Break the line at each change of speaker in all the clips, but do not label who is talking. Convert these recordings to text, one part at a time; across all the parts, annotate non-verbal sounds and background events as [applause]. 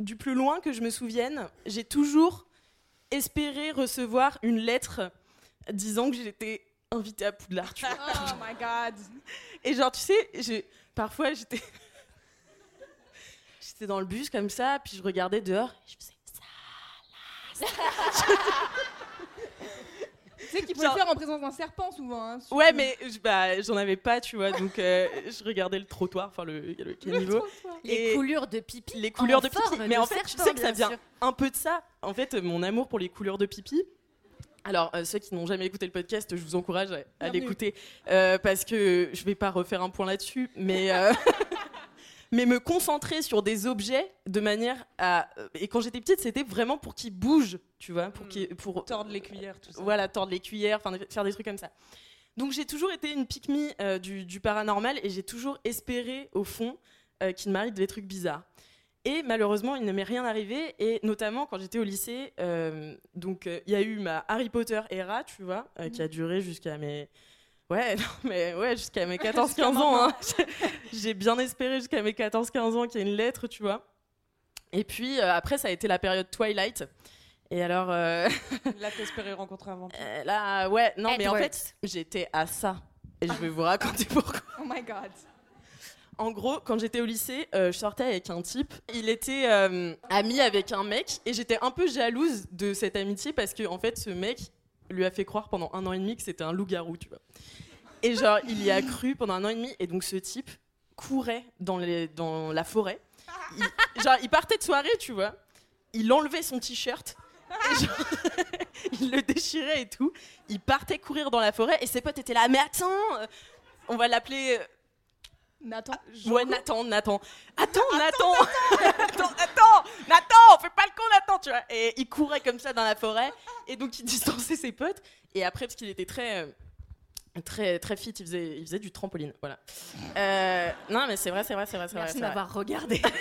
Du plus loin que je me souvienne, j'ai toujours espéré recevoir une lettre disant que j'étais invitée à Poudlard. tu vois.
Oh my god.
Et genre, tu sais, parfois j'étais. j'étais dans le bus comme ça, puis je regardais dehors, et je faisais
Tu sais qu'il faut
Genre-
le faire en présence d'un serpent souvent. hein.
Ouais, mais je- bah, j'en avais pas, tu vois, donc euh, [laughs] je regardais le trottoir, enfin le, le caniveau.
Les
Et-
coulures de pipi.
les couleurs de pipi. Mais en fait, tu
serpent,
sais que ça vient
sûr.
un peu de ça. En fait, euh, mon amour pour les couleurs de pipi. Alors, euh, ceux qui n'ont jamais écouté le podcast, je vous encourage à, l'écouter euh, parce que je vais pas refaire un point là-dessus, mais euh, [laughs] mais me concentrer sur des objets de manière à euh, et quand j'étais petite, c'était vraiment pour qu'ils bougent, tu vois, pour qu'ils pour
Tordre les cuillères, tout ça.
voilà, tordre les cuillères, faire des trucs comme ça. Donc j'ai toujours été une pique-me euh, du, du paranormal et j'ai toujours espéré au fond euh, qu'il m'arrive des trucs bizarres. Et malheureusement, il ne m'est rien arrivé. Et notamment quand j'étais au lycée, euh, donc il y a eu ma Harry Potter era, tu vois, qui a duré jusqu'à mes Ouais, [laughs] non, mais ouais, jusqu'à mes 14-15 ans. hein. [laughs] J'ai bien espéré jusqu'à mes 14-15 ans qu'il y ait une lettre, tu vois. Et puis euh, après, ça a été la période Twilight. Et alors, euh, [laughs]
Là, t'espérais rencontrer un vampire.
euh, là, ouais, non, mais en fait, j'étais à ça. Et je vais vous raconter pourquoi.
Oh my god.
En gros, quand j'étais au lycée, euh, je sortais avec un type. Il était euh, ami avec un mec et j'étais un peu jalouse de cette amitié parce que en fait, ce mec lui a fait croire pendant un an et demi que c'était un loup-garou, tu vois. Et genre, il y a cru pendant un an et demi et donc ce type courait dans, les, dans la forêt. Il- genre, il partait de soirée, tu vois. Il enlevait son t-shirt. [laughs] il le déchirait et tout. Il partait courir dans la forêt et ses potes étaient là. Mais attends, euh, on va l'appeler euh,
Nathan.
Ouais, Nathan, Nathan. Attends, Nathan Attends, attends Nathan [laughs] Fais pas le con, Nathan, tu vois Et il courait comme ça dans la forêt, et donc il distançait ses potes, et après, parce qu'il était très... Très, très fit, il faisait, il faisait du trampoline, voilà. Euh, non, mais c'est vrai, c'est vrai, c'est vrai.
Merci m'avoir regardé. [laughs]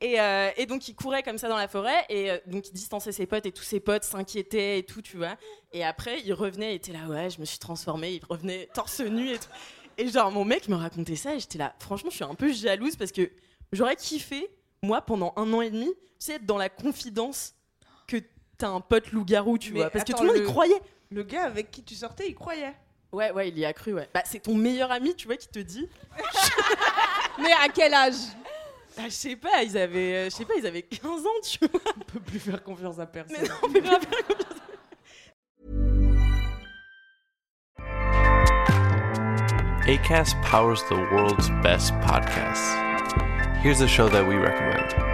Et, euh, et donc il courait comme ça dans la forêt et euh, donc il distançait ses potes et tous ses potes s'inquiétaient et tout, tu vois. Et après il revenait, il était là, ouais, je me suis transformé, il revenait torse nu et tout. Et genre mon mec me racontait ça et j'étais là, franchement je suis un peu jalouse parce que j'aurais kiffé, moi pendant un an et demi, tu sais, être dans la confidence que t'as un pote loup-garou, tu
Mais
vois. Parce que tout le monde y croyait.
Le gars avec qui tu sortais, il croyait.
Ouais, ouais, il y a cru, ouais. Bah c'est ton meilleur ami, tu vois, qui te dit. [laughs]
Mais à quel âge?
Bah je sais pas, ils avaient, euh, je sais pas, ils avaient 15 ans, tu vois.
On peut plus faire confiance à personne.
Mais non, mais grave.
ACAST powers the world's best podcasts. Here's a show that we recommend.